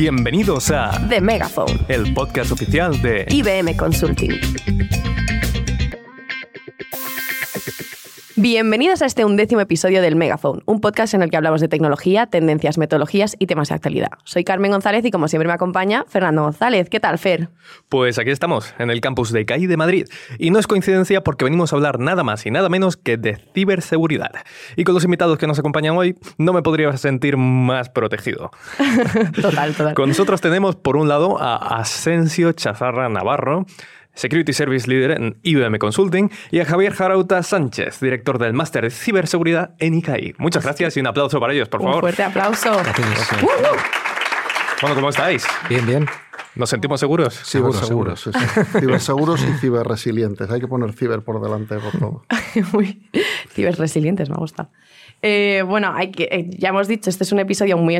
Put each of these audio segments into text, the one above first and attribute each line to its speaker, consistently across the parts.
Speaker 1: Bienvenidos a
Speaker 2: The Megaphone,
Speaker 1: el podcast oficial de
Speaker 2: IBM Consulting. Bienvenidos a este undécimo episodio del Megaphone, un podcast en el que hablamos de tecnología, tendencias, metodologías y temas de actualidad. Soy Carmen González y como siempre me acompaña Fernando González. ¿Qué tal, Fer?
Speaker 1: Pues aquí estamos, en el campus de CAI de Madrid. Y no es coincidencia porque venimos a hablar nada más y nada menos que de ciberseguridad. Y con los invitados que nos acompañan hoy, no me podría sentir más protegido.
Speaker 2: total, total.
Speaker 1: Con nosotros tenemos, por un lado, a Asensio Chazarra Navarro, Security Service Leader en IBM Consulting, y a Javier Jarauta Sánchez, director del Máster de Ciberseguridad en ICAI. Muchas gracias y un aplauso para ellos, por favor.
Speaker 2: Un fuerte aplauso.
Speaker 1: Uh, uh. Bueno, ¿cómo estáis?
Speaker 3: Bien, bien.
Speaker 1: ¿Nos sentimos seguros?
Speaker 3: Seguros, seguros.
Speaker 4: Sí. Ciberseguros y ciberresilientes. Hay que poner ciber por delante por todo.
Speaker 2: Muy ciberresilientes, me gusta. Eh, bueno, hay que, eh, ya hemos dicho, este es un episodio muy,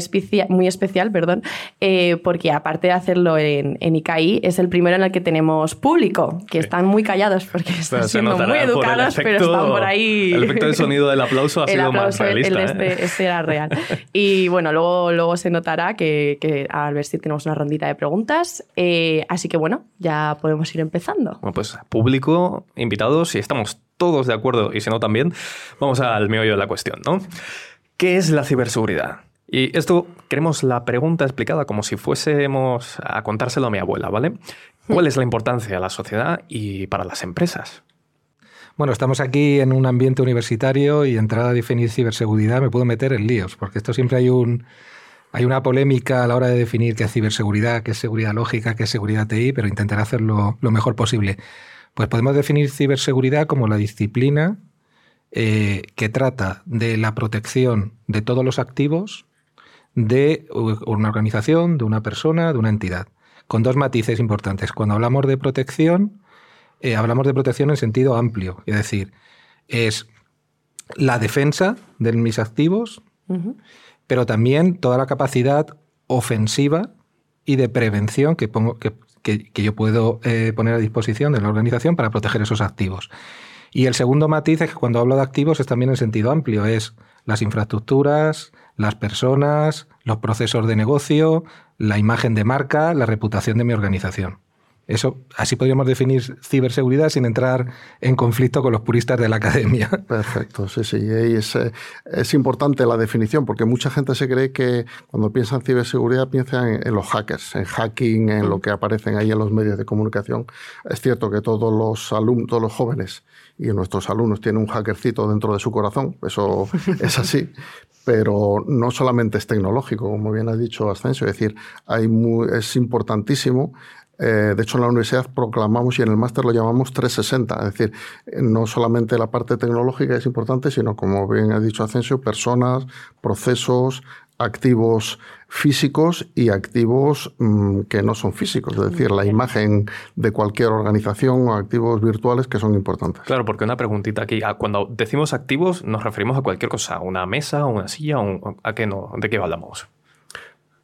Speaker 2: muy especial, perdón, eh, porque aparte de hacerlo en, en, ICAI, es el primero en el que tenemos público, que están muy callados porque están siendo muy educados, pero están por ahí.
Speaker 1: El efecto de sonido del aplauso ha
Speaker 2: el
Speaker 1: sido
Speaker 2: aplauso,
Speaker 1: más realista.
Speaker 2: El este, este, era real. Y bueno, luego, luego se notará que, que al ver si tenemos una rondita de preguntas. así que bueno, ya podemos ir empezando.
Speaker 1: Bueno, pues público, invitados, y estamos todos de acuerdo y si no también, vamos al meollo de la cuestión, ¿no? ¿Qué es la ciberseguridad? Y esto queremos la pregunta explicada como si fuésemos a contárselo a mi abuela, ¿vale? ¿Cuál es la importancia de la sociedad y para las empresas?
Speaker 3: Bueno, estamos aquí en un ambiente universitario y entrar a definir ciberseguridad me puedo meter en líos, porque esto siempre hay un, hay una polémica a la hora de definir qué es ciberseguridad, qué es seguridad lógica, qué es seguridad TI, pero intentaré hacerlo lo mejor posible. Pues podemos definir ciberseguridad como la disciplina eh, que trata de la protección de todos los activos de una organización, de una persona, de una entidad, con dos matices importantes. Cuando hablamos de protección, eh, hablamos de protección en sentido amplio, es decir, es la defensa de mis activos, pero también toda la capacidad ofensiva y de prevención que, pongo, que, que, yo puedo eh, poner a disposición de la organización para proteger esos activos. Y el segundo matiz es que cuando hablo de activos es también en sentido amplio, es las infraestructuras, las personas, los procesos de negocio, la imagen de marca, la reputación de mi organización. Eso, así podríamos definir ciberseguridad sin entrar en conflicto con los puristas de la academia.
Speaker 4: Perfecto, sí, sí. Es, eh, es importante la definición porque mucha gente se cree que cuando piensa en ciberseguridad piensa en, los hackers, en hacking, en lo que aparecen ahí en los medios de comunicación. Es cierto que todos los alumnos, todos los jóvenes y nuestros alumnos tienen un hackercito dentro de su corazón, eso es así, pero no solamente es tecnológico, como bien ha dicho Ascensio, es decir, hay es importantísimo eh, de hecho, en la universidad proclamamos y en el máster lo llamamos 360, es decir, no solamente la parte tecnológica es importante, sino, como bien ha dicho Asensio, personas, procesos, activos físicos y activos mm, que no son físicos, es decir, la imagen de cualquier organización o activos virtuales que son importantes.
Speaker 1: Claro, porque una preguntita aquí, ah, cuando decimos activos nos referimos a cualquier cosa, una mesa, una silla, ¿a qué no? ¿De qué hablamos?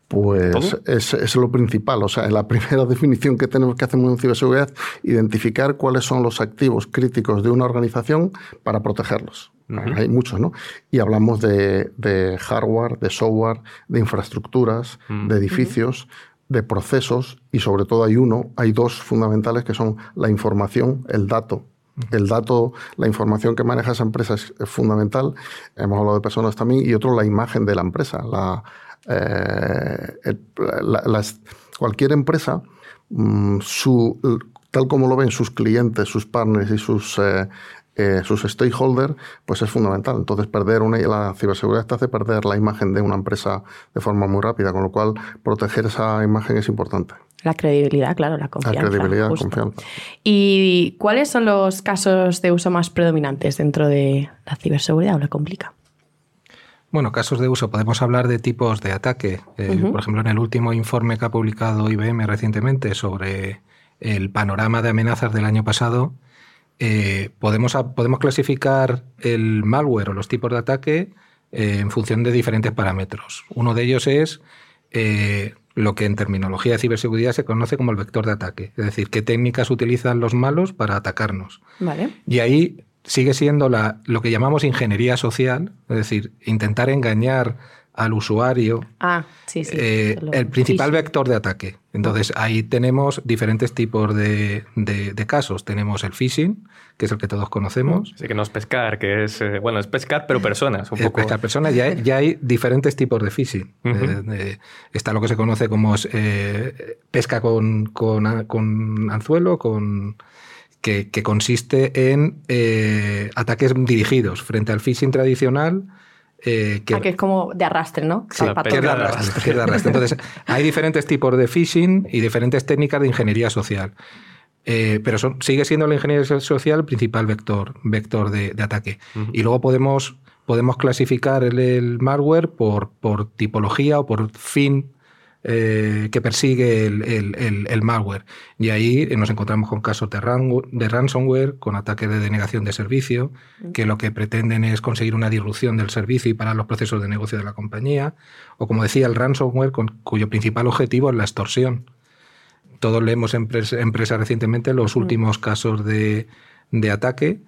Speaker 4: Pues es, es, lo principal. O sea, la primera definición que tenemos que hacer en ciberseguridad, identificar cuáles son los activos críticos de una organización para protegerlos. Hay muchos, ¿no? Y hablamos de, de, hardware, de software, de infraestructuras, de edificios, de procesos y sobre todo hay uno, hay dos fundamentales que son la información, el dato el dato, la información que maneja esa empresa es fundamental. Hemos hablado de personas también. Y otro, la imagen de la empresa, la, eh, cualquier empresa, mm, tal como lo ven sus clientes, sus partners y sus, eh, eh, sus stakeholders, pues es fundamental. Entonces, perder una, la ciberseguridad te hace perder la imagen de una empresa de forma muy rápida, con lo cual proteger esa imagen es importante.
Speaker 2: La credibilidad, claro, la confianza.
Speaker 4: La credibilidad, la confianza.
Speaker 2: ¿Y cuáles son los casos de uso más predominantes dentro de la ciberseguridad o la complica?
Speaker 3: Bueno, casos de uso, podemos hablar de tipos de ataque. Eh, por ejemplo, en el último informe que ha publicado IBM recientemente sobre el panorama de amenazas del año pasado, eh, podemos, podemos clasificar el malware o los tipos de ataque eh, en función de diferentes parámetros. Uno de ellos es lo que en terminología de ciberseguridad se conoce como el vector de ataque, es decir, qué técnicas utilizan los malos para atacarnos.
Speaker 2: Vale.
Speaker 3: Y ahí sigue siendo la, lo que llamamos ingeniería social, es decir, intentar engañar al usuario.
Speaker 2: Ah, sí, sí.
Speaker 3: Eh, el principal vector de ataque. Entonces, ahí tenemos diferentes tipos de, casos. Tenemos el phishing, que es el que todos conocemos.
Speaker 1: Sí, que no es pescar, que es, eh, bueno, es pescar, pero personas. Un poco...
Speaker 3: Pescar personas, ya, ya, hay diferentes tipos de phishing. Eh, está lo que se conoce como pesca con, con, anzuelo, con... Que, consiste en ataques dirigidos frente al phishing tradicional
Speaker 2: eh, que, ah, que, es como de arrastre, ¿no?
Speaker 3: Sí, que de arrastre, de arrastre. Entonces, hay diferentes tipos de phishing y diferentes técnicas de ingeniería social. Eh, pero sigue siendo la ingeniería social el principal vector, vector de, ataque. Y luego podemos, podemos clasificar el, el malware por, por, tipología o por fin eh, que persigue el, malware. Y ahí nos encontramos con casos de, de ransomware, con ataques de denegación de servicio, que lo que pretenden es conseguir una disrupción del servicio y parar los procesos de negocio de la compañía. O como decía, el ransomware, cuyo principal objetivo es la extorsión. Todos leemos en prensa recientemente los últimos casos de, ataque.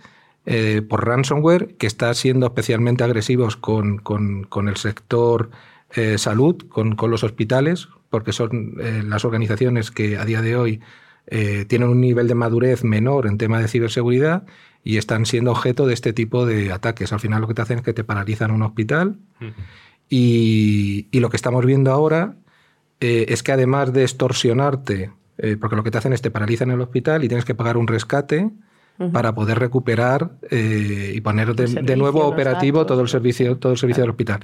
Speaker 3: Eh, por ransomware, que está siendo especialmente agresivos con, con el sector eh, salud con, los hospitales, porque son eh, las organizaciones que a día de hoy eh, tienen un nivel de madurez menor en tema de ciberseguridad y están siendo objeto de este tipo de ataques. Al final lo que te hacen es que te paralizan un hospital y, lo que estamos viendo ahora es que además de extorsionarte, porque lo que te hacen es te paralizan en el hospital y tienes que pagar un rescate, para poder recuperar y poner de, nuevo operativo todo el servicio, todo el servicio del hospital.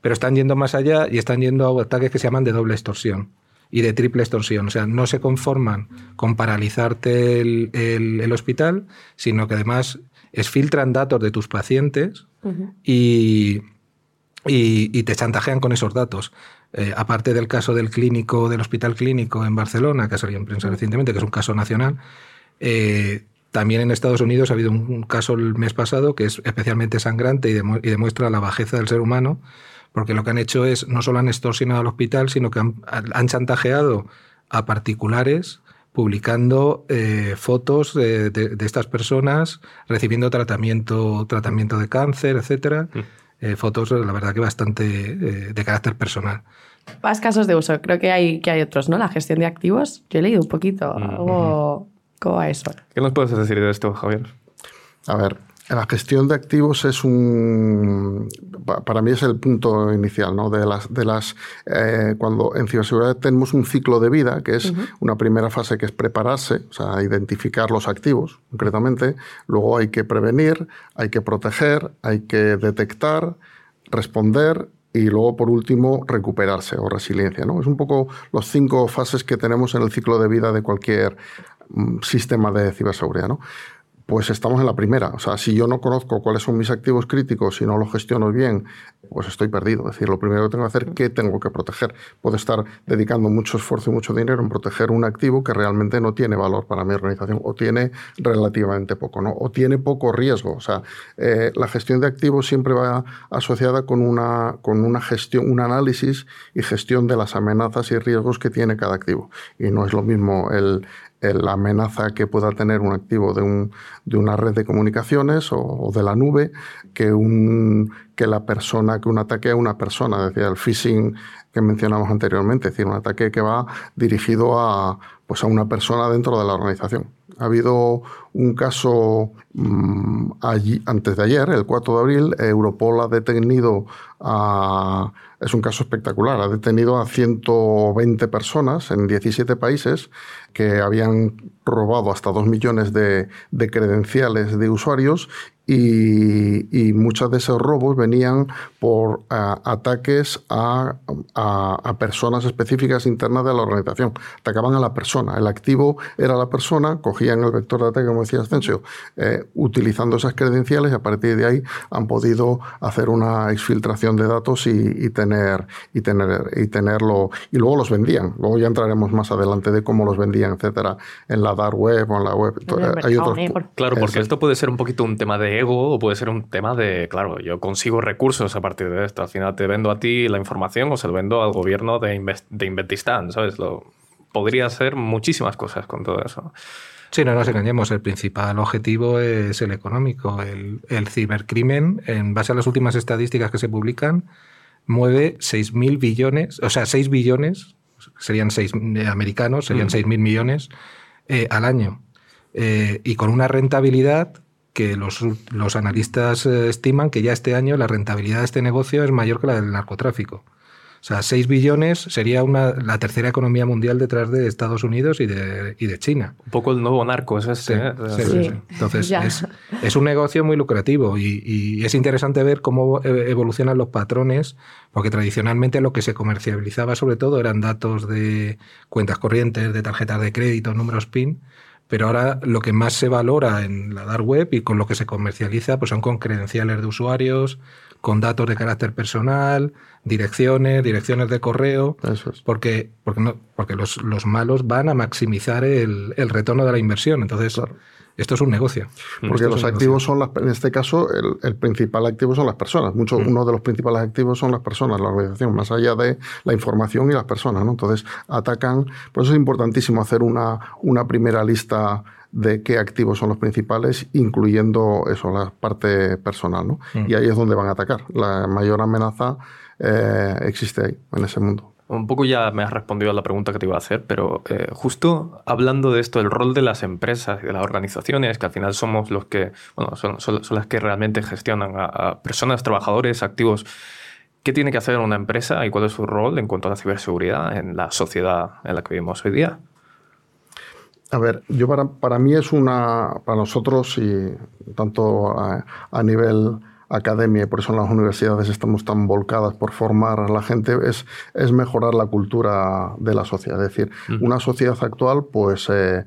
Speaker 3: Pero están yendo más allá y están yendo a ataques que se llaman de doble extorsión y de triple extorsión. O sea, no se conforman con paralizarte el, hospital, sino que además filtran datos de tus pacientes y, y, te chantajean con esos datos. Eh, aparte del caso del clínico, del hospital clínico en Barcelona, que ha salido en prensa recientemente, que es un caso nacional, eh, también en Estados Unidos ha habido un, caso el mes pasado que es especialmente sangrante y, y demuestra la bajeza del ser humano porque lo que han hecho es, no solo han extorsionado al hospital, sino que han, chantajeado a particulares publicando eh, fotos de, estas personas recibiendo tratamiento, tratamiento de cáncer, etcétera. Mm. Eh, fotos, la verdad que bastante eh, de carácter personal.
Speaker 2: Más casos de uso, creo que hay, que hay otros, ¿no? La gestión de activos, yo he leído un poquito, mm, ¿cómo va eso?
Speaker 1: ¿Qué nos puedes decir de esto, Javier?
Speaker 4: A ver, la gestión de activos es un, para mí es el punto inicial, ¿no? De las, de las, eh, cuando en ciberseguridad tenemos un ciclo de vida, que es una primera fase que es prepararse, o sea, identificar los activos, concretamente. Luego hay que prevenir, hay que proteger, hay que detectar, responder y luego, por último, recuperarse o resiliencia, ¿no? Es un poco los cinco fases que tenemos en el ciclo de vida de cualquier sistema de ciberseguridad, ¿no? pues estamos en la primera. O sea, si yo no conozco cuáles son mis activos críticos, si no los gestiono bien, pues estoy perdido. Es decir, lo primero que tengo que hacer, ¿qué tengo que proteger? Puedo estar dedicando mucho esfuerzo y mucho dinero en proteger un activo que realmente no tiene valor para mi organización o tiene relativamente poco, ¿no? O tiene poco riesgo. O sea, eh, la gestión de activos siempre va asociada con una, con una gestión, un análisis y gestión de las amenazas y riesgos que tiene cada activo. Y no es lo mismo el, la amenaza que pueda tener un activo de, un, de una red de comunicaciones o, de la nube que, un, que la persona, que un ataque a una persona, decía el phishing que mencionamos anteriormente, es decir, un ataque que va dirigido a, pues a una persona dentro de la organización. Ha habido un caso mm, allí, antes de ayer, el 4 de abril, Europol ha detenido a es un caso espectacular. Ha detenido a 120 personas en 17 países que habían robado hasta 2 millones de, de credenciales de usuarios y, muchos de esos robos venían por ataques a, personas específicas internas de la organización. Atacaban a la persona. El activo era la persona, cogían el vector de ataque, como decía Ascensio, eh, utilizando esas credenciales y a partir de ahí han podido hacer una exfiltración de datos y, tener, y, tener, y tenerlo. Y luego los vendían. Luego ya entraremos más adelante de cómo los vendían, etcétera, en la dark web o en la web.
Speaker 1: Hay otros, claro, porque esto puede ser un poquito un tema de ego o puede ser un tema de, claro, yo consigo recursos a partir de esto. Al final te vendo a ti la información o se lo vendo al gobierno de, de Inventistán, ¿sabes? Lo, podría ser muchísimas cosas con todo eso.
Speaker 3: Sí, no nos engañemos, el principal objetivo es el económico. El, el cibercrimen, en base a las últimas estadísticas que se publican, mueve 6.000 billones, o sea, 6 billones, serían 6 americanos, serían 6.000 millones al año. y con una rentabilidad que los, los analistas eh, estiman que ya este año la rentabilidad de este negocio es mayor que la del narcotráfico. O sea, 6 billones sería una, la tercera economía mundial detrás de Estados Unidos y de, y de China.
Speaker 1: Un poco el nuevo narco, es este. ¿eh?
Speaker 3: Sí, Entonces, es, es, un negocio muy lucrativo y, y, es interesante ver cómo e, evolucionan los patrones, porque tradicionalmente lo que se comercializaba sobre todo eran datos de cuentas corrientes, de tarjetas de crédito, números PIN, pero ahora lo que más se valora en la dark web y con lo que se comercializa pues son con credenciales de usuarios, con datos de carácter personal, direcciones, direcciones de correo, porque, porque, no, porque los, los, malos van a maximizar el, el, retorno de la inversión. Entonces, esto es un negocio.
Speaker 4: Porque los activos son, las, en este caso, el, principal activo son las personas. Mucho, mm. Uno de los principales activos son las personas, la organización, más allá de la información y las personas. ¿no? Entonces, atacan. Por eso es importantísimo hacer una, una primera lista de qué activos son los principales, incluyendo eso, la parte personal. ¿no? Mm. Y ahí es donde van a atacar. La mayor amenaza eh, existe ahí, en ese mundo.
Speaker 1: Un poco ya me has respondido a la pregunta que te iba a hacer, pero eh, justo hablando de esto, el rol de las empresas y de las organizaciones, que al final somos los que, bueno, son, son, las que realmente gestionan a, personas, trabajadores, activos, ¿qué tiene que hacer una empresa y cuál es su rol en cuanto a la ciberseguridad en la sociedad en la que vivimos hoy día?
Speaker 4: A ver, yo para, para mí es una, para nosotros y tanto a, a nivel academia y por eso en las universidades estamos tan volcadas por formar a la gente, es, es mejorar la cultura de la sociedad. Es decir, una sociedad actual, pues, eh, eh,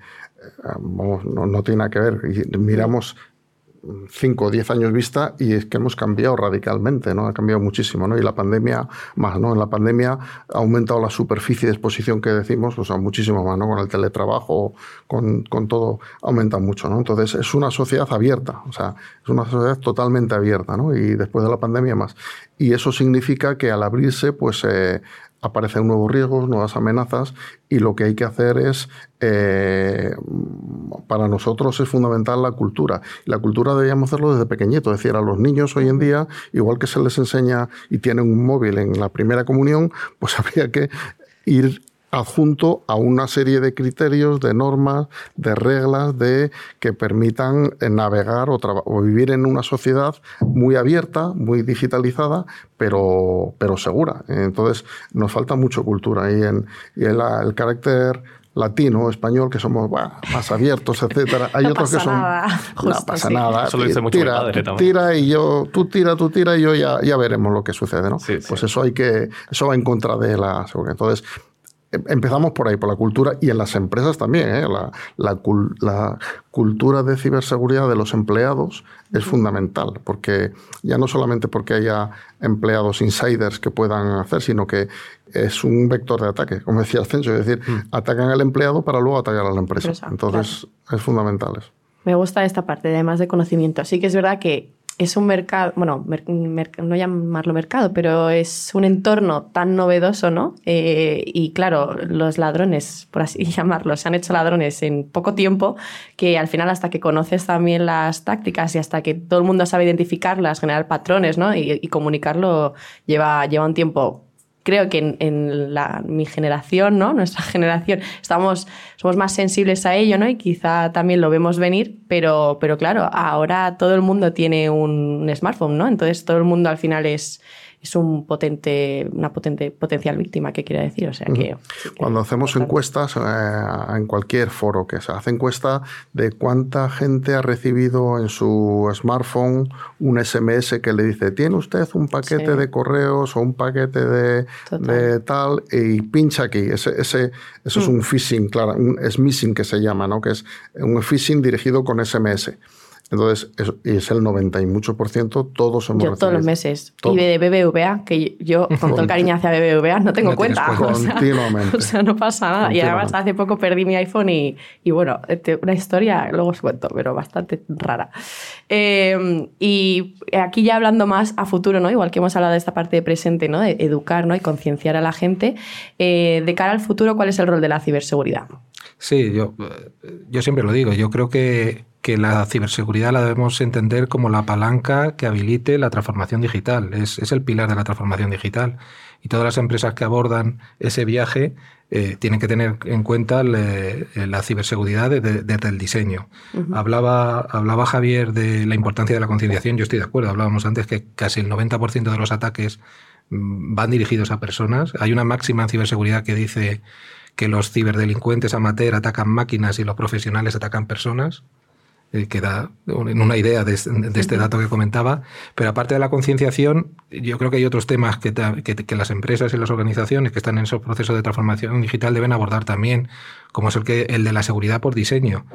Speaker 4: no, no, tiene nada que ver. Y miramos 5 o 10 años vista y es que hemos cambiado radicalmente, ¿no? Ha cambiado muchísimo, ¿no? Y la pandemia más, ¿no? En la pandemia ha aumentado la superficie de exposición que decimos, o sea, muchísimo más, ¿no? Con el teletrabajo, con, con todo, aumenta mucho, ¿no? Entonces, es una sociedad abierta, o sea, es una sociedad totalmente abierta, ¿no? Y después de la pandemia más. Y eso significa que al abrirse, pues eh, aparecen nuevos riesgos, nuevas amenazas y lo que hay que hacer es, eh, para nosotros es fundamental la cultura. La cultura deberíamos hacerlo desde pequeñito, es decir, a los niños hoy en día, igual que se les enseña y tienen un móvil en la primera comunión, pues habría que ir adjunto a una serie de criterios, de normas, de reglas de que permitan eh, navegar o, o, vivir en una sociedad muy abierta, muy digitalizada, pero, pero segura. Entonces, nos falta mucho cultura y, en, y el, el carácter latino, español, que somos más abiertos, etcétera. Hay otros que son no pasa nada.
Speaker 1: Eso lo dice mucho
Speaker 4: tira,
Speaker 1: padre
Speaker 4: tira y yo, tú tira, tú tira y yo ya, ya veremos lo que sucede, ¿no? pues eso hay que, eso va en contra de la seguridad. Entonces, Empezamos por ahí, por la cultura y en las empresas también. ¿eh? La, la, la, cultura de ciberseguridad de los empleados es fundamental, porque ya no solamente porque haya empleados insiders que puedan hacer, sino que es un vector de ataque, como decía Ascenso, es decir, mm. atacan al empleado para luego atacar a la empresa. Entonces, es fundamental eso.
Speaker 2: Me gusta esta parte, además de conocimiento. Así que es verdad que es un mercado, bueno, no llamarlo mercado, pero es un entorno tan novedoso, ¿no? Eh, y claro, los ladrones, por así llamarlo, se han hecho ladrones en poco tiempo, que al final hasta que conoces también las tácticas y hasta que todo el mundo sabe identificarlas, generar patrones, ¿no? Y, y comunicarlo lleva, lleva un tiempo creo que en, la, mi generación, ¿no? Nuestra generación, estamos, somos más sensibles a ello, ¿no? Y quizá también lo vemos venir, pero, pero claro, ahora todo el mundo tiene un smartphone, ¿no? Entonces todo el mundo al final es, es un potente, una potente potencial víctima, ¿qué quiere decir? O sea, que,
Speaker 4: Cuando hacemos encuestas, eh, en cualquier foro que se hace encuesta de cuánta gente ha recibido en su smartphone un SMS que le dice, ¿tiene usted un paquete de correos o un paquete de, de, tal? Y pincha aquí. Ese, ese eso es mm. un phishing, claro, un smishing que se llama, ¿no? Que es un phishing dirigido con SMS. Entonces, es, es el 90 y mucho por ciento, todos hemos
Speaker 2: Yo todos los meses. Y de BBVA, que yo, con todo el cariño hacia BBVA, no tengo cuenta.
Speaker 4: Continuamente.
Speaker 2: O sea, no pasa nada. Y además, hace poco perdí mi iPhone y, y bueno, este, una historia, luego os cuento, pero bastante rara. Eh, y aquí ya hablando más a futuro, ¿no? Igual que hemos hablado de esta parte de presente, ¿no? De educar ¿no? y concienciar a la gente. Eh, de cara al futuro, ¿cuál es el rol de la ciberseguridad?
Speaker 3: Sí, yo, yo siempre lo digo. Yo creo que que la ciberseguridad la debemos entender como la palanca que habilite la transformación digital. Es, es el pilar de la transformación digital. Y todas las empresas que abordan ese viaje eh, tienen que tener en cuenta la ciberseguridad desde, el diseño. hablaba, hablaba Javier de la importancia de la concienciación, yo estoy de acuerdo, hablábamos antes que casi el 90% de los ataques mm, van dirigidos a personas. Hay una máxima en ciberseguridad que dice que los ciberdelincuentes amateur atacan máquinas y los profesionales atacan personas. Eh, que da una idea de, este dato que comentaba. Pero aparte de la concienciación, yo creo que hay otros temas que, que, las empresas y las organizaciones que están en esos procesos de transformación digital deben abordar también, como es el, que, el de la seguridad por diseño.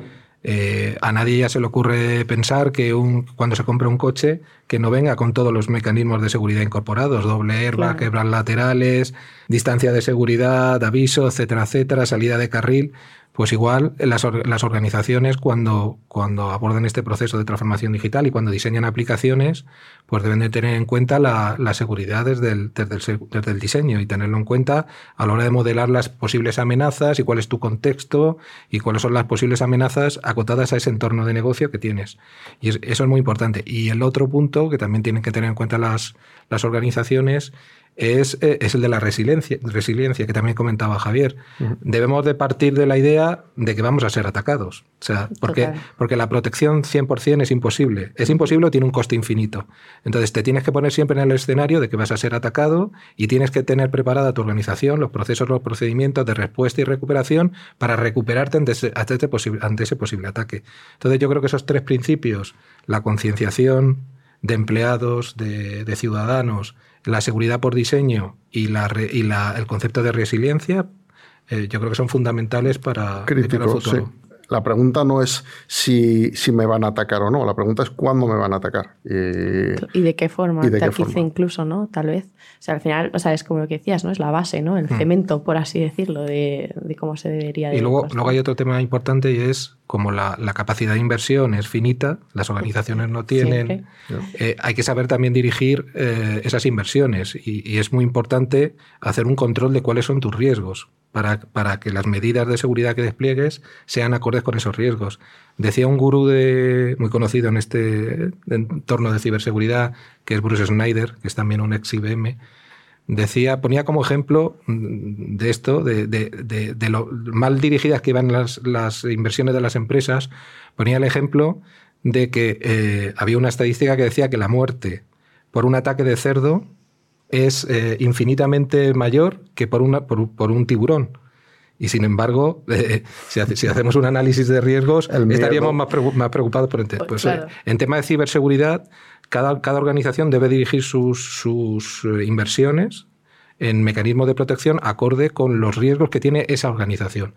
Speaker 3: Eh, a nadie ya se le ocurre pensar que un, cuando se compra un coche que no venga con todos los mecanismos de seguridad incorporados, doble airbag, quebrar laterales, distancia de seguridad, aviso, etcétera, etcétera, salida de carril pues igual las, las organizaciones cuando, cuando abordan este proceso de transformación digital y cuando diseñan aplicaciones, pues deben de tener en cuenta la, seguridad desde el, desde, el, diseño y tenerlo en cuenta a la hora de modelar las posibles amenazas y cuál es tu contexto y cuáles son las posibles amenazas acotadas a ese entorno de negocio que tienes. Y eso es muy importante. Y el otro punto que también tienen que tener en cuenta las, las organizaciones es, eh, es, el de la resiliencia, resiliencia que también comentaba Javier. Debemos de partir de la idea de que vamos a ser atacados. O sea, porque, porque la protección 100% es imposible. Es imposible o tiene un coste infinito. Entonces te tienes que poner siempre en el escenario de que vas a ser atacado y tienes que tener preparada tu organización, los procesos, los procedimientos de respuesta y recuperación para recuperarte ante ese, ante ese, posible, ante ese posible ataque. Entonces yo creo que esos tres principios, la concienciación de empleados, de, de ciudadanos, la seguridad por diseño y, la, y la, el concepto de resiliencia, eh, yo creo que son fundamentales para
Speaker 4: el futuro. La pregunta no es si, si, me van a atacar o no, la pregunta es cuándo me van a atacar.
Speaker 2: Y, de qué forma, ¿Y de qué incluso, ¿no? Tal vez. O sea, al final, o sea, es como lo que decías, ¿no? Es la base, ¿no? El hmm. cemento, por así decirlo, de, de cómo se debería
Speaker 3: Y luego, luego hay otro tema importante y es como la, la, capacidad de inversión es finita, las organizaciones no tienen, eh, hay que saber también dirigir eh, esas inversiones y, y, es muy importante hacer un control de cuáles son tus riesgos para, para, que las medidas de seguridad que despliegues sean acordes con esos riesgos. Decía un gurú de, muy conocido en este entorno de ciberseguridad, que es Bruce Snyder, que es también un ex IBM, decía, ponía como ejemplo mm, de esto, de, de, lo mal dirigidas que iban las, las, inversiones de las empresas, ponía el ejemplo de que eh, había una estadística que decía que la muerte por un ataque de cerdo es eh, infinitamente mayor que por, una, por, por un tiburón. Y sin embargo, eh, si, si, hacemos un análisis de riesgos, estaríamos más, preocupados por el pues, En tema de ciberseguridad, cada, cada organización debe dirigir sus, sus, eh, inversiones en mecanismos de protección acorde con los riesgos que tiene esa organización.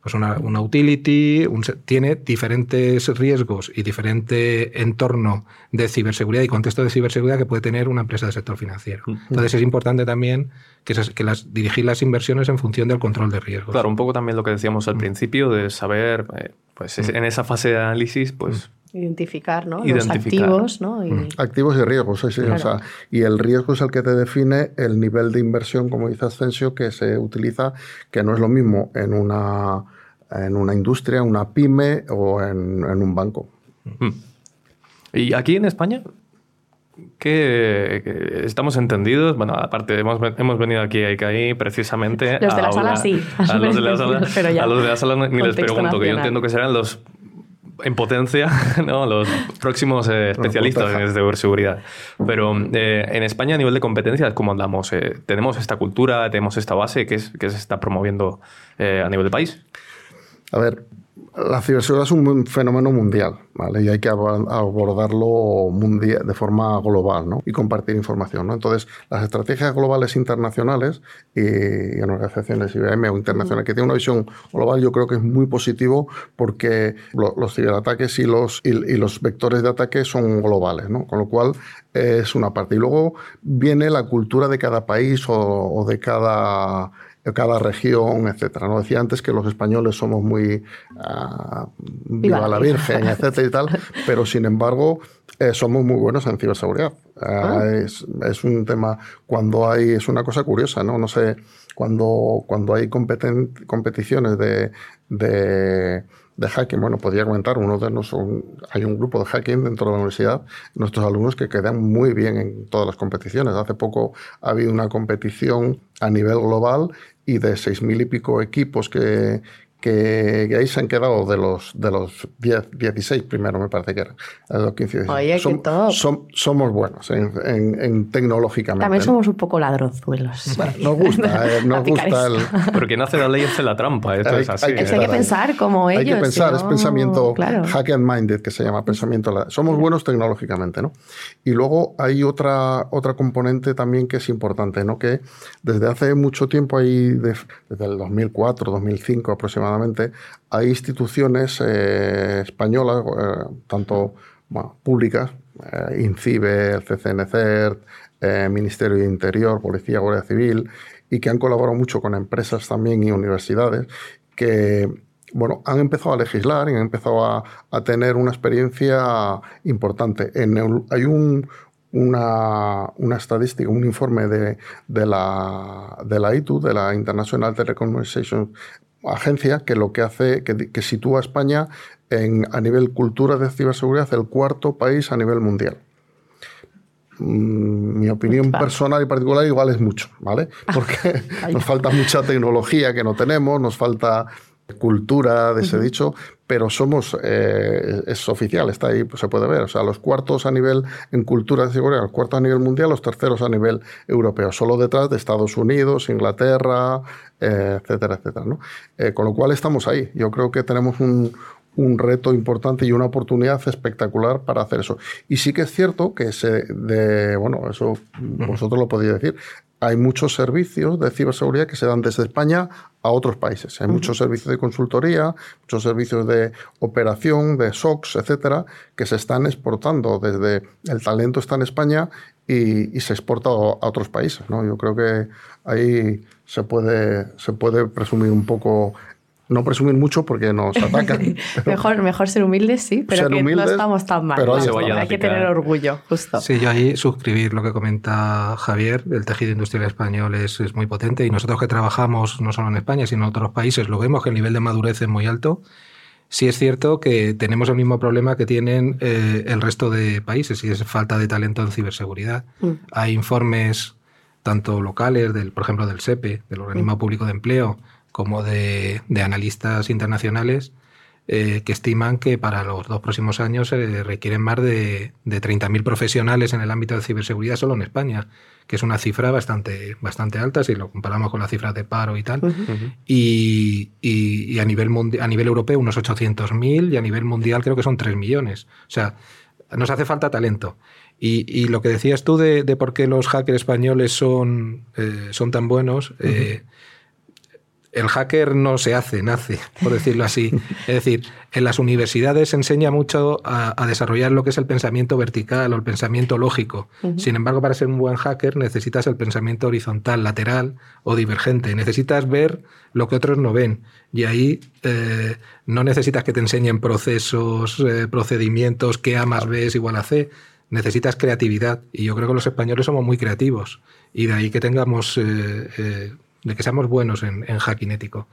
Speaker 3: Pues una, una utility tiene diferentes riesgos y diferente entorno de ciberseguridad y contexto de ciberseguridad que puede tener una empresa del sector financiero. Entonces es importante también que, que las, dirigir las inversiones en función del control de riesgos.
Speaker 1: Claro, un poco también lo que decíamos al principio de saber, eh, pues en esa fase de análisis, pues
Speaker 2: Identificar, ¿no? Los activos, ¿no?
Speaker 4: Y... Activos y riesgos, sí, sí. O sea, y el riesgo es el que te define el nivel de inversión, como dice Ascensio, que se utiliza, que no es lo mismo en una, en una industria, una pyme o en, un banco.
Speaker 1: ¿Y aquí en España? que estamos entendidos. Bueno, aparte, hemos, hemos venido aquí a ICAI precisamente.
Speaker 2: Los de la sala sí.
Speaker 1: A los de la sala, a los de la sala ni les pregunto, que yo entiendo que serán los en potencia ¿no? los próximos eh, especialistas en ciberseguridad. Pero eh, en España, a nivel de competencias, ¿cómo andamos? Eh, ¿Tenemos esta cultura, tenemos esta base que, que se está promoviendo a nivel de país?
Speaker 4: A ver, la ciberseguridad es un fenómeno mundial, ¿vale? Y hay que abordarlo mundial, de forma global, ¿no? Y compartir información, ¿no? Entonces, las estrategias globales internacionales y, en organizaciones IBM o internacionales que tienen una visión global, yo creo que es muy positivo porque los ciberataques y los, y, los vectores de ataque son globales, ¿no? Con lo cual, es una parte. Y luego viene la cultura de cada país o, o de cada cada región, etcétera. ¿no? Decía antes que los españoles somos muy uh, viva la Virgen, etcétera y tal, pero sin embargo eh, somos muy buenos en ciberseguridad. Ah, ah. es, es, un tema, cuando hay, es una cosa curiosa, ¿no? No sé, cuando, cuando hay competiciones de, de de hacking. Bueno, podría comentar, uno de nosotros, hay un grupo de hacking dentro de la universidad, nuestros alumnos que quedan muy bien en todas las competiciones. Hace poco ha habido una competición a nivel global y de seis mil y pico equipos que, que, ahí se han quedado de los, de los 10, 16 primero, me parece que eran. Los 15,
Speaker 2: Oye,
Speaker 4: Som,
Speaker 2: top.
Speaker 4: somos buenos en, en, en tecnológicamente.
Speaker 2: También somos un poco ladronzuelos.
Speaker 4: Bueno, nos gusta, eh, nos gusta el...
Speaker 1: Pero quien hace la ley hace la trampa, esto
Speaker 4: Hay-
Speaker 1: es así.
Speaker 4: hay que ahí.
Speaker 2: pensar como ellos.
Speaker 4: Hay que pensar,
Speaker 2: si
Speaker 4: es
Speaker 2: no-
Speaker 4: pensamiento
Speaker 2: Claro.
Speaker 4: hack and minded, que se llama pensamiento. Somos buenos tecnológicamente, ¿no? Y luego hay otra, otra componente también que es importante, ¿no? Que desde hace mucho tiempo, de- desde el 2004, 2005 aproximadamente, hay instituciones eh, españolas, eh, tanto bueno, públicas, eh, INCIBE, CCNCERT, eh, Ministerio de Interior, Policía, Guardia Civil, y que han colaborado mucho con empresas también y universidades, que bueno, han empezado a legislar y han empezado a, tener una experiencia importante. Hay un, una, estadística, un informe de, la, de la ITU, de la International Telecommunication Agencia, que lo que hace, que, que sitúa a España en, a nivel cultura de ciberseguridad, el cuarto país a nivel mundial. Mm, Mi opinión
Speaker 2: Vale.
Speaker 4: personal y particular igual es mucho, ¿vale? Porque nos falta mucha tecnología que no tenemos, nos falta cultura de ese dicho, pero somos, eh, es oficial, está ahí, se puede ver. O sea, los cuartos a nivel en cultura de seguridad, los cuartos a nivel mundial, los terceros a nivel europeo, solo detrás de Estados Unidos, Inglaterra, eh, etcétera, etcétera. ¿no? Eh, con lo cual estamos ahí. Yo creo que tenemos un, un reto importante y una oportunidad espectacular para hacer eso. Y sí que es cierto que se de, bueno, eso vosotros lo podéis decir, hay muchos servicios de ciberseguridad que se dan desde España a otros países. Hay muchos servicios de consultoría, muchos servicios de operación, de SOX, etcétera, que se están exportando desde el talento está en España y, y se exporta a a otros países. ¿no? Yo creo que ahí se puede, se puede presumir un poco, no presumir mucho porque nos atacan.
Speaker 2: mejor, mejor ser humildes, sí, pero
Speaker 4: Ser
Speaker 2: que no estamos tan mal. Hay que tener orgullo, justo.
Speaker 3: Sí, yo ahí suscribir lo que comenta Javier, el tejido industrial español es, es muy potente y nosotros que trabajamos no solo en España, sino en otros países, lo vemos que el nivel de madurez es muy alto. Sí es cierto que tenemos el mismo problema que tienen eh, el resto de países y es falta de talento en ciberseguridad.
Speaker 2: Mm.
Speaker 3: Hay informes tanto locales, del, por ejemplo del SEPE, del Organismo Público de Empleo, como de, de analistas internacionales, eh, que estiman que para los dos próximos años se requieren más de, de 30.000 profesionales en el ámbito de ciberseguridad solo en España, que es una cifra bastante, bastante alta si lo comparamos con las cifras de paro y tal.
Speaker 2: Ujú.
Speaker 1: Ujú.
Speaker 3: Y, y- y a, nivel mundi- a nivel europeo unos 800.000 y a nivel mundial creo que son 3 millones. O sea, nos hace falta talento. Y, y lo que decías tú de, de por qué los hackers españoles son, eh, son tan buenos, eh, el hacker no se hace, nace, por decirlo así. Es decir, en las universidades se enseña mucho a, a desarrollar lo que es el pensamiento vertical o el pensamiento lógico. Sin embargo, para ser un buen hacker necesitas el pensamiento horizontal, lateral o divergente. Necesitas ver lo que otros no ven. Y ahí eh, no necesitas que te enseñen procesos, eh, procedimientos, que A más B es igual a C. Necesitas creatividad. Y yo creo que los españoles somos muy creativos. Y de ahí que tengamos, eh, de que seamos buenos en, en hacking ético.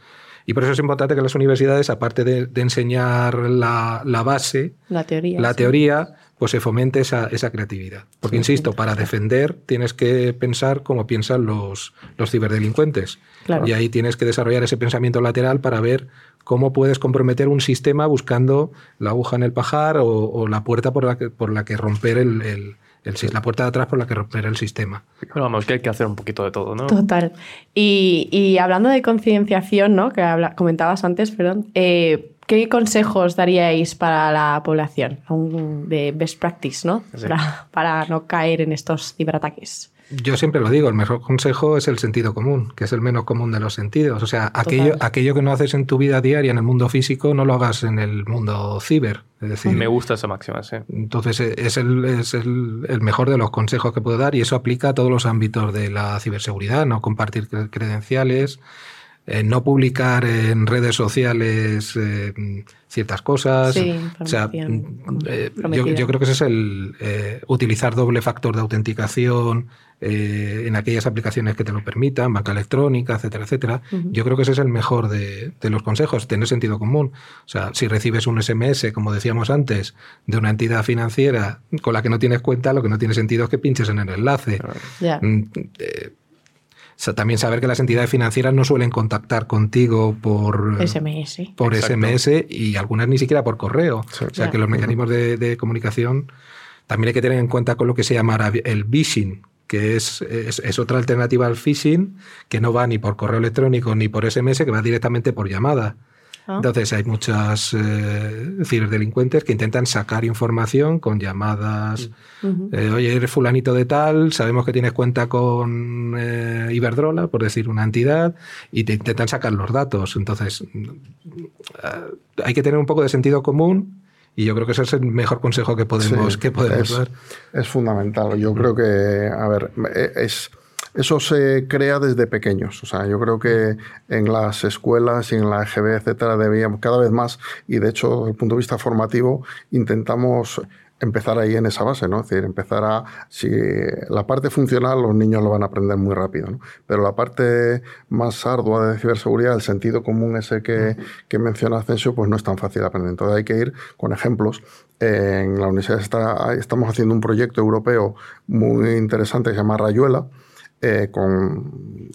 Speaker 3: Y por eso es importante que las universidades, aparte de, de enseñar la, la base,
Speaker 2: La teoría.
Speaker 3: la
Speaker 2: sí.
Speaker 3: teoría, pues se fomente esa, esa creatividad. Porque, insisto, para defender tienes que pensar como piensan los, los ciberdelincuentes.
Speaker 2: Claro.
Speaker 3: Y ahí tienes que desarrollar ese pensamiento lateral para ver cómo puedes comprometer un sistema buscando la aguja en el pajar o, o la puerta por la que, por la que romper el, el- el la puerta de atrás por la que romper el sistema.
Speaker 1: Pero vamos, que hay que hacer un poquito de todo, ¿no?
Speaker 2: Total. Y, y hablando de concienciación, ¿no? Que habla- comentabas antes, perdón. eh, ¿Qué consejos daríais para la población? Un- De best practice, ¿no?
Speaker 1: Sí.
Speaker 2: Para, para no caer en estos ciberataques.
Speaker 3: Yo siempre lo digo, el mejor consejo es el sentido común, que es el menos común de los sentidos. O sea, aquello,
Speaker 2: Total.
Speaker 3: aquello que no haces en tu vida diaria en el mundo físico, no lo hagas en el mundo ciber. Es decir,
Speaker 1: Me gusta esa máxima, sí.
Speaker 3: Entonces eh, es, el, es el, el mejor de los consejos que puedo dar y eso aplica a todos los ámbitos de la ciberseguridad, no compartir cre- credenciales, eh, no publicar en redes sociales eh, ciertas cosas.
Speaker 2: Sí,
Speaker 3: o sea, mm, eh, yo, yo creo que ese es el eh, utilizar doble factor de autenticación eh, en aquellas aplicaciones que te lo permitan, banca electrónica, etcétera, etcétera. Yo creo que ese es el mejor de, de los consejos, tener sentido común. O sea, si recibes un SMS, como decíamos antes, de una entidad financiera con la que no tienes cuenta, lo que no tiene sentido es que pinches en el enlace. Mm, eh, también saber que las entidades financieras no suelen contactar contigo por,
Speaker 2: SMS.
Speaker 3: por
Speaker 1: Exacto.
Speaker 3: SMS y algunas ni siquiera por correo. O sea que los mecanismos de, de comunicación también hay que tener en cuenta con lo que se llama el phishing, que es, es, es otra alternativa al phishing que no va ni por correo electrónico ni por SMS, que va directamente por llamada.
Speaker 2: Ah.
Speaker 3: Entonces hay muchas eh, ciberdelincuentes que intentan sacar información con llamadas.
Speaker 2: Ujú.
Speaker 3: Eh, Oye, eres fulanito de tal, sabemos que tienes cuenta con eh, Iberdrola, por decir una entidad, y te intentan sacar los datos. Entonces, mm, eh, hay que tener un poco de sentido común y yo creo que ese es el mejor consejo que podemos,
Speaker 4: Sí,
Speaker 3: que podemos
Speaker 4: es,
Speaker 3: dar.
Speaker 4: es fundamental. Yo creo que, a ver, eh, es, eso se crea desde pequeños. O sea, yo creo que en las escuelas y en la EGB, etcétera, debíamos cada vez más, y de hecho, desde el punto de vista formativo, intentamos empezar ahí en esa base, ¿no? Es decir, empezar a... Si la parte funcional los niños lo van a aprender muy rápido, ¿no? Pero la parte más ardua de ciberseguridad, el sentido común ese que, que menciona Ascensio, pues no es tan fácil de aprender. Entonces hay que ir con ejemplos. En la universidad está, estamos haciendo un proyecto europeo muy interesante que se llama Rayuela, eh, con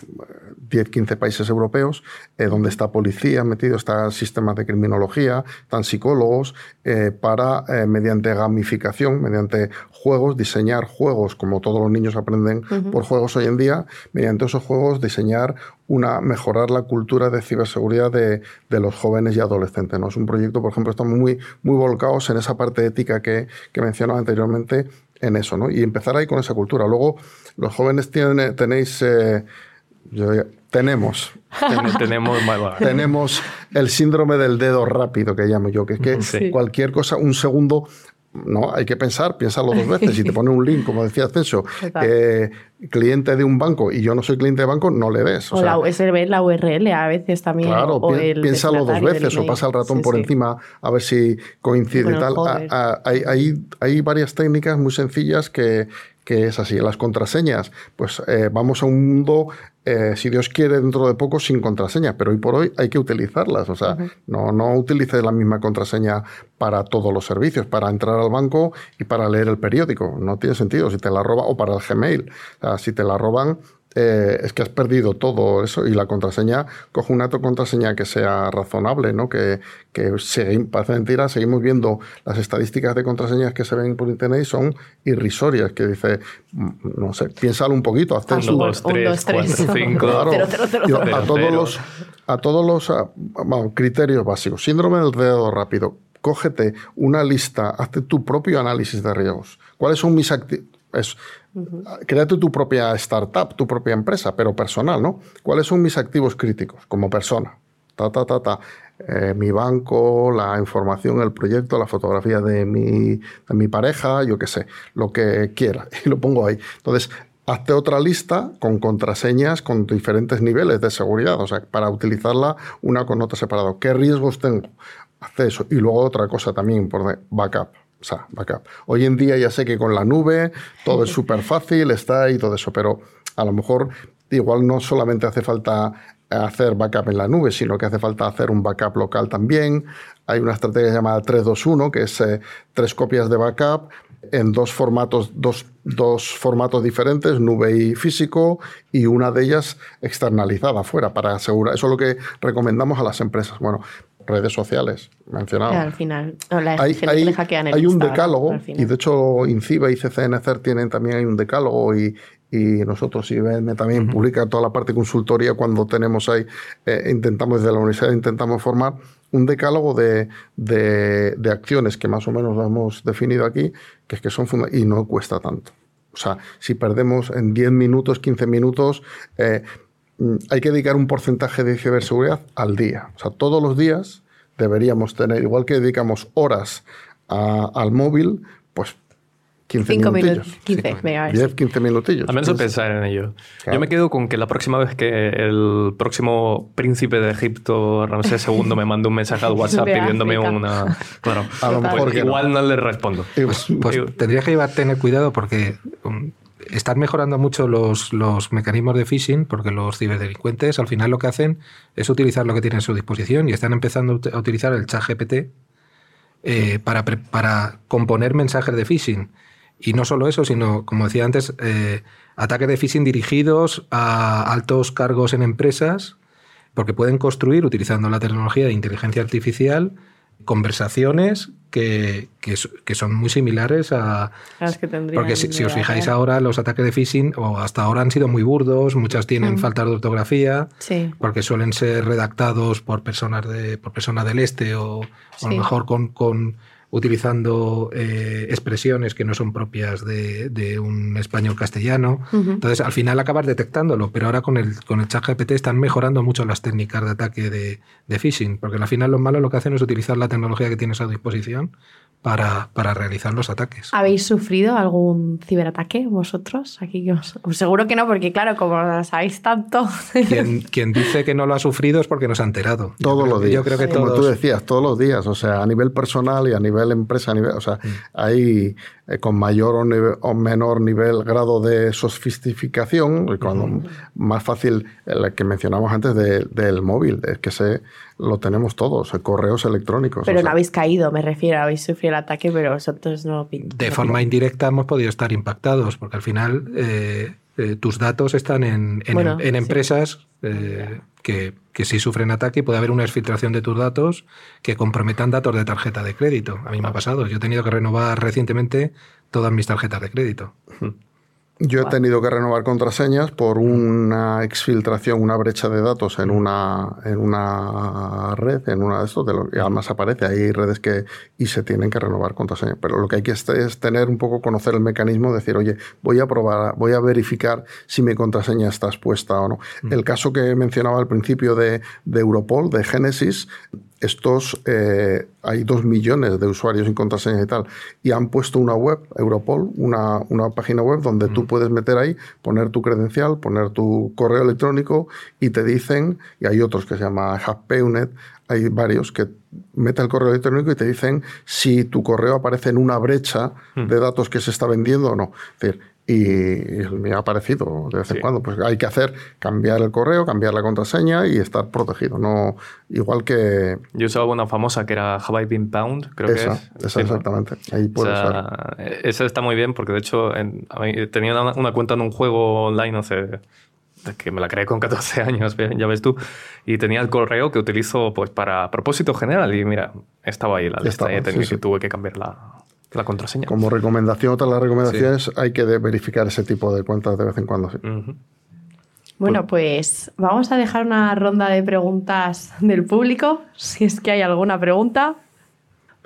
Speaker 4: 10, 15 países europeos, eh, donde está policía metido, está sistemas de criminología, están psicólogos, eh, para, eh, mediante gamificación, mediante juegos, diseñar juegos, como todos los niños aprenden por juegos hoy en día, mediante esos juegos diseñar una, mejorar la cultura de ciberseguridad de, de los jóvenes y adolescentes. ¿no? Es un proyecto, por ejemplo, estamos muy, muy volcados en esa parte ética que, que mencionaba anteriormente, en eso, ¿no? Y empezar ahí con esa cultura. Luego, los jóvenes tenéis, eh, yo tenemos,
Speaker 1: Ten- tenemos,
Speaker 4: tenemos el síndrome del dedo rápido que llamo yo, que es que
Speaker 1: Sí.
Speaker 4: cualquier cosa, un segundo, no, hay que pensar, piénsalo dos veces. Si te pone un link, como decía Ascenso,
Speaker 2: Total.
Speaker 4: eh, cliente de un banco y yo no soy cliente de banco, no le des. O
Speaker 2: O,
Speaker 4: sea,
Speaker 2: la USB, la URL a veces también.
Speaker 4: Claro,
Speaker 2: o
Speaker 4: pi-
Speaker 2: el
Speaker 4: piénsalo dos veces o pasa el ratón
Speaker 2: Sí,
Speaker 4: por
Speaker 2: sí.
Speaker 4: encima a ver si coincide y tal.
Speaker 2: joder.
Speaker 4: A- a- hay, hay- hay varias técnicas muy sencillas que, que es así. Las contraseñas, pues eh, vamos a un mundo, eh, si Dios quiere, dentro de poco sin contraseña, pero hoy por hoy hay que utilizarlas. O sea, no, no utilices la misma contraseña para todos los servicios, para entrar al banco y para leer el periódico. No tiene sentido si te la roban, o para el Gmail. O sea, si te la roban, eh, es que has perdido todo eso y la contraseña, coge una contraseña que sea razonable, ¿no? Que, que parece mentira, seguimos viendo las estadísticas de contraseñas que se ven por internet y son irrisorias, que dice, mm, no sé, piénsalo un poquito, hazte
Speaker 2: Un,
Speaker 1: tres,
Speaker 2: dos, tres.
Speaker 1: cuatro, cinco.
Speaker 4: Claro.
Speaker 2: Cero, cero, cero,
Speaker 4: Yo
Speaker 2: cero.
Speaker 4: a todos los, a todos los ah, vamos, criterios básicos. Síndrome del dedo rápido. Cógete una lista, hazte tu propio análisis de riesgos. ¿Cuáles son mis activos? Créate tu propia startup, tu propia empresa, pero personal, ¿no? ¿Cuáles son mis activos críticos como persona? Ta, ta, ta, ta. Eh, mi banco, la información, el proyecto, la fotografía de mi, de mi pareja, yo qué sé, lo que quiera. Y lo pongo ahí. Entonces, hazte otra lista con contraseñas con diferentes niveles de seguridad, o sea, para utilizarla una con otra separado. ¿Qué riesgos tengo? Haz eso. Y luego otra cosa también, por backup. O sea, backup. Hoy en día ya sé que con la nube todo es súper fácil, está ahí todo eso, pero a lo mejor igual no solamente hace falta hacer backup en la nube, sino que hace falta hacer un backup local también. Hay una estrategia llamada 321, que es eh, tres copias de backup en dos formatos, dos, dos formatos diferentes, nube y físico, y una de ellas externalizada afuera para asegurar. Eso es lo que recomendamos a las empresas. Bueno, redes sociales, mencionado.
Speaker 2: Claro, al final. la
Speaker 4: Hay,
Speaker 2: gente que
Speaker 4: hay-
Speaker 2: le hackean el
Speaker 4: hay un
Speaker 2: Instagram,
Speaker 4: decálogo, y de hecho INCIBE y CCNCER tienen también hay un decálogo, y, y nosotros IBM también publica toda la parte de consultoría cuando tenemos ahí, eh, intentamos desde la universidad, intentamos formar un decálogo de, de- de acciones que más o menos lo hemos definido aquí, que es que son funda- y no cuesta tanto. O sea, si perdemos en 10 minutos, 15 minutos, eh, hay que dedicar un porcentaje de ciberseguridad al día. O sea, todos los días deberíamos tener, igual que dedicamos horas a- al móvil, pues 15
Speaker 2: Cinco
Speaker 4: minutillos.
Speaker 2: minutos. 15, venga, a ver.
Speaker 4: 10, 15 minutillos.
Speaker 1: Al menos de
Speaker 4: 15.
Speaker 1: pensar en ello.
Speaker 4: Claro.
Speaker 1: Yo me quedo con que la próxima vez que el próximo príncipe de Egipto, Ramsés II, me mande un mensaje al WhatsApp pidiéndome una... Claro,
Speaker 4: A lo mejor
Speaker 1: igual no. le respondo.
Speaker 3: Pues, pues tendrías que llevar, tener cuidado porque um, están mejorando mucho los, los mecanismos de phishing porque los ciberdelincuentes al final lo que hacen es utilizar lo que tienen a su disposición y están empezando a ut- a utilizar el chat GPT eh, para, para componer mensajes de phishing. Y no solo eso, sino, como decía antes, eh, ataques de phishing dirigidos a altos cargos en empresas, porque pueden construir, utilizando la tecnología de inteligencia artificial, conversaciones que, que son muy similares a...
Speaker 2: Las que tendrían
Speaker 3: Porque si, si os fijáis
Speaker 2: real.
Speaker 3: ahora, los ataques de phishing o hasta ahora han sido muy burdos, muchas tienen
Speaker 2: Mm.
Speaker 3: faltas de ortografía,
Speaker 2: Sí.
Speaker 3: porque suelen ser redactados por personas de por personas del este o, o a lo mejor con, con utilizando eh, expresiones que no son propias de, de un español castellano. Entonces, al final acabas detectándolo, pero ahora con el, con el chat GPT están mejorando mucho las técnicas de ataque de, de phishing, porque al final los malos lo que hacen es utilizar la tecnología que tienes a disposición para, para realizar los ataques.
Speaker 2: ¿Habéis sufrido algún ciberataque vosotros? Aquí os- os seguro que no, porque claro, como sabéis tanto.
Speaker 3: Quien, quien dice que no lo ha sufrido es porque no se ha enterado.
Speaker 4: Todos
Speaker 3: creo-
Speaker 4: los días.
Speaker 3: Yo creo que
Speaker 4: Como
Speaker 3: todos.
Speaker 4: tú decías, todos los días. O sea, a nivel personal y a nivel empresa, a nivel, o sea, hay eh, con mayor o, nive- o menor nivel grado de sofisticación, y cuando más fácil el que mencionamos antes de- del móvil, es que se lo tenemos todos, correos electrónicos.
Speaker 2: Pero
Speaker 4: o
Speaker 2: no habéis caído, me refiero, habéis sufrido el ataque, pero vosotros no
Speaker 3: De
Speaker 2: no
Speaker 3: forma indirecta hemos podido estar impactados, porque al final eh, eh, tus datos están en, en-
Speaker 2: Bueno,
Speaker 3: en
Speaker 2: sí.
Speaker 3: empresas eh, que, que si sufren ataque puede haber una exfiltración de tus datos que comprometan datos de tarjeta de crédito. A mí me ha pasado. Yo he tenido que renovar recientemente todas mis tarjetas de crédito.
Speaker 4: Yo he tenido que renovar contraseñas por una exfiltración, una brecha de datos en una, en una red, en una de estos, de lo que además aparece, hay redes que y se tienen que renovar contraseñas. Pero lo que hay que es, es tener un poco, conocer el mecanismo, decir, oye, voy a probar, voy a verificar si mi contraseña está expuesta o no. El caso que mencionaba al principio de, de Europol, de Genesis, estos, eh, hay dos millones de usuarios sin contraseña y tal, y han puesto una web, Europol, una, una página web donde tú puedes meter ahí, poner tu credencial, poner tu correo electrónico y te dicen, y hay otros que se llama HackPeunet, hay varios que mete el correo electrónico y te dicen si tu correo aparece en una brecha de datos que se está vendiendo o no. Es decir, y me ha aparecido de vez en
Speaker 1: Sí.
Speaker 4: cuando. Pues hay que hacer, cambiar el correo, cambiar la contraseña y estar protegido. No, igual que
Speaker 1: Yo usaba una famosa que era Have I Been Pound, creo
Speaker 4: esa,
Speaker 1: que es.
Speaker 4: esa
Speaker 1: Sí,
Speaker 4: exactamente. Ahí
Speaker 1: O
Speaker 4: puede ser.
Speaker 1: sea, esa está muy bien porque de hecho en- tenía una, una cuenta en un juego online hace que me la creé con 14 años, ya ves tú, y tenía el correo que utilizo pues para propósito general y mira, estaba ahí la lista
Speaker 4: Estaba,
Speaker 1: y tenido
Speaker 4: sí,
Speaker 1: tuve que cambiar la, la contraseña.
Speaker 4: Como recomendación, otra de las recomendaciones, hay que verificar ese tipo de cuentas de vez en cuando. sí.
Speaker 2: Bueno, pues vamos a dejar una ronda de preguntas del público, si es que hay alguna pregunta.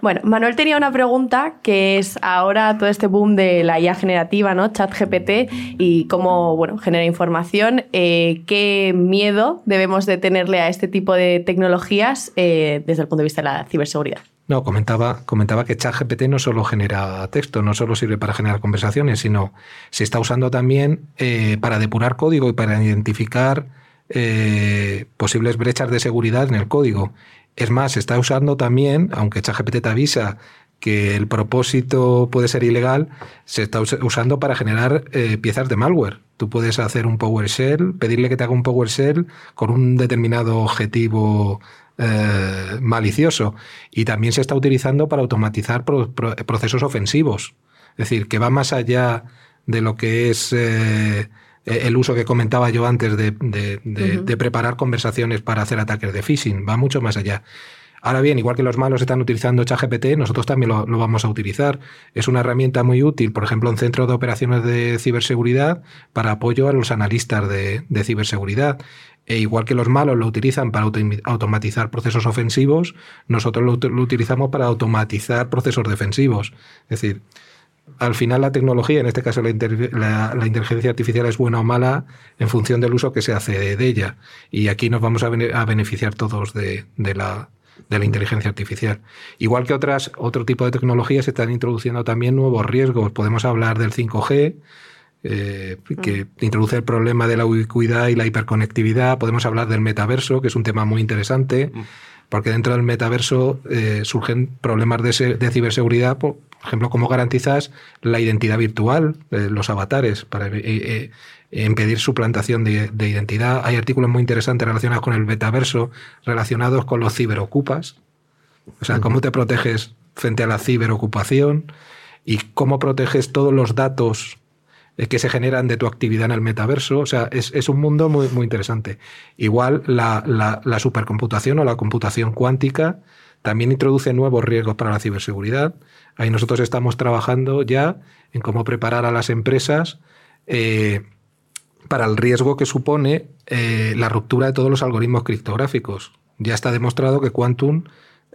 Speaker 2: Bueno, Manuel tenía una pregunta que es ahora todo este boom de la IA generativa, ¿no? ChatGPT y cómo, bueno, genera información. eh, ¿Qué miedo debemos de tenerle a este tipo de tecnologías eh, desde el punto de vista de la ciberseguridad?
Speaker 3: No, comentaba, comentaba que ChatGPT no solo genera texto, no solo sirve para generar conversaciones, sino se está usando también eh, para depurar código y para identificar eh, posibles brechas de seguridad en el código. Es más, se está usando también, aunque ChatGPT te avisa que el propósito puede ser ilegal, se está us- usando para generar eh, piezas de malware. Tú puedes hacer un PowerShell, pedirle que te haga un PowerShell con un determinado objetivo eh, malicioso. Y también se está utilizando para automatizar pro- pro- procesos ofensivos. Es decir, que va más allá de lo que es eh, el uso que comentaba yo antes de, de- de-
Speaker 2: Ujú.
Speaker 3: de preparar conversaciones para hacer ataques de phishing. Va mucho más allá. Ahora bien, igual que los malos están utilizando ChatGPT, nosotros también lo, vamos a utilizar. Es una herramienta muy útil, por ejemplo, en centros de operaciones de ciberseguridad para apoyo a los analistas de, ciberseguridad. E igual que los malos lo utilizan para auto- automatizar procesos ofensivos, nosotros lo, ut- lo utilizamos para automatizar procesos defensivos. Es decir, al final la tecnología, en este caso la, inteligencia artificial es buena o mala en función del uso que se hace de, ella. Y aquí nos vamos a, bene- a beneficiar todos de la, de la inteligencia artificial. Igual que otras, otro tipo de tecnologías, se están introduciendo también nuevos riesgos. Podemos hablar del 5G, eh, que introduce el problema de la ubicuidad y la hiperconectividad. Podemos hablar del metaverso, que es un tema muy interesante. Porque dentro del metaverso eh, surgen problemas de, ciberseguridad, por, ejemplo, cómo garantizas la identidad virtual, de los avatares, para eh, impedir su plantación de, identidad. Hay artículos muy interesantes relacionados con el metaverso, relacionados con los ciberocupas. O sea, cómo te proteges frente a la ciberocupación y cómo proteges todos los datos eh, que se generan de tu actividad en el metaverso. O sea, es, un mundo muy, muy interesante. Igual la, la, supercomputación o la computación cuántica también introduce nuevos riesgos para la ciberseguridad. Ahí nosotros estamos trabajando ya en cómo preparar a las empresas eh, para el riesgo que supone eh, la ruptura de todos los algoritmos criptográficos. Ya está demostrado que Quantum,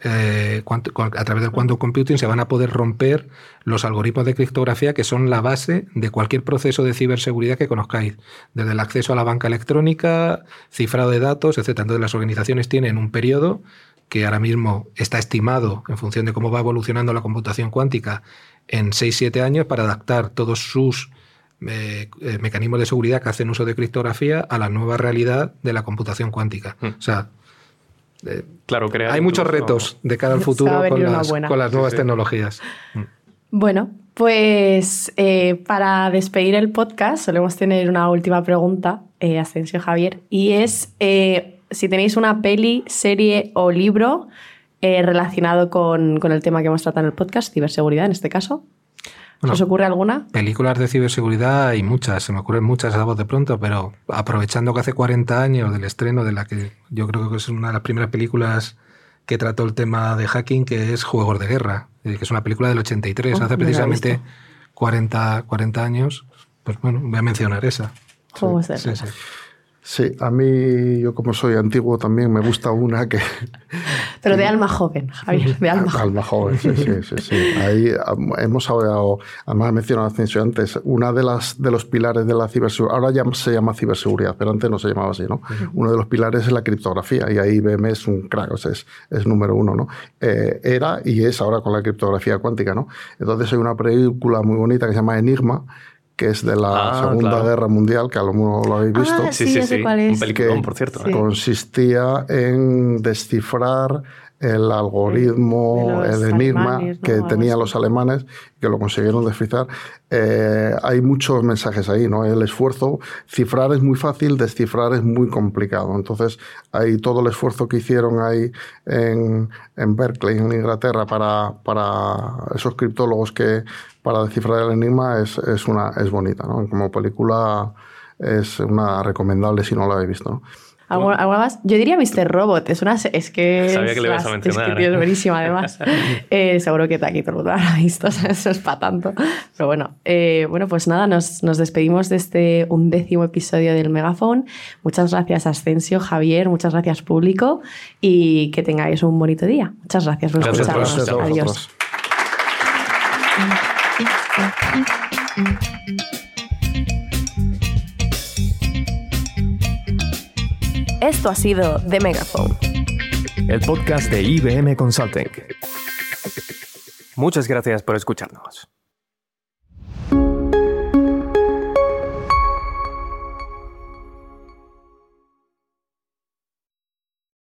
Speaker 3: eh, a través del Quantum Computing se van a poder romper los algoritmos de criptografía que son la base de cualquier proceso de ciberseguridad que conozcáis, desde el acceso a la banca electrónica, cifrado de datos, etc. Entonces las organizaciones tienen un periodo que ahora mismo está estimado en función de cómo va evolucionando la computación cuántica en 6-7 años para adaptar todos sus eh, mecanismos de seguridad que hacen uso de criptografía a la nueva realidad de la computación cuántica. Hmm. O sea,
Speaker 1: eh, claro,
Speaker 3: hay muchos retos de cara al futuro con las, con las, nuevas tecnologías. Hmm.
Speaker 2: Bueno, pues eh, para despedir el podcast solemos tener una última pregunta, Asensio Javier, y es si tenéis una peli, serie o libro relacionado con, con el tema que hemos tratado en el podcast, ciberseguridad en este caso. ¿Os ocurre alguna?
Speaker 3: Películas de ciberseguridad hay muchas, se me ocurren muchas a voz de pronto, pero aprovechando que hace 40 años del estreno de la que yo creo que es una de las primeras películas que trató el tema de hacking, que es Juegos de Guerra, eh, que es una película del 83, hace precisamente 40, 40 años. Pues bueno, voy a mencionar esa.
Speaker 2: Juegos de Guerra. Sí,
Speaker 4: Sí, a mí, yo como soy antiguo también, me gusta una que...
Speaker 2: Pero de alma joven, Javier, de alma
Speaker 4: joven. Alma joven, sí, sí, sí. Ahí hemos hablado, además he mencionado antes, una de, las, de los pilares de la ciberseguridad, ahora ya se llama ciberseguridad, pero antes no se llamaba así, ¿no? Uno de los pilares es la criptografía, y ahí IBM es un crack, o sea, es, es número uno, ¿no? Eh, era y es ahora con la criptografía cuántica, ¿no? Entonces hay una película muy bonita que se llama Enigma, que es de la ah, Segunda Guerra Mundial, que a lo mejor lo habéis ah, visto.
Speaker 2: sí, sí, sí. Un
Speaker 1: peliculón, por cierto.
Speaker 4: Consistía en descifrar el algoritmo, el enigma que tenían los alemanes, que lo consiguieron descifrar. Eh, hay muchos mensajes ahí, ¿no? El esfuerzo, cifrar es muy fácil, descifrar es muy complicado. Entonces, hay todo el esfuerzo que hicieron ahí en, en Berkeley, en Inglaterra, para, para esos criptólogos que para descifrar el enigma es, es, una, es bonita, ¿no? Como película es una recomendable si no la habéis visto, ¿no?
Speaker 2: ¿Algo, más? Yo diría Mr. Robot. Es una. Es que.
Speaker 1: Sabía que le ibas a mencionar.
Speaker 2: Es que es ¿eh? buenísima, además. eh, seguro que aquí todo el mundo ha visto. Eso es para tanto. Pero bueno. Eh, bueno, pues nada, nos, nos, despedimos de este undécimo episodio del Megafone. Muchas gracias, Ascensio, Javier. Muchas gracias, público. Y que tengáis un bonito día. Muchas gracias por escucharnos. Adiós. Esto ha sido The Megaphone,
Speaker 1: el podcast de IBM Consulting. Muchas gracias por escucharnos.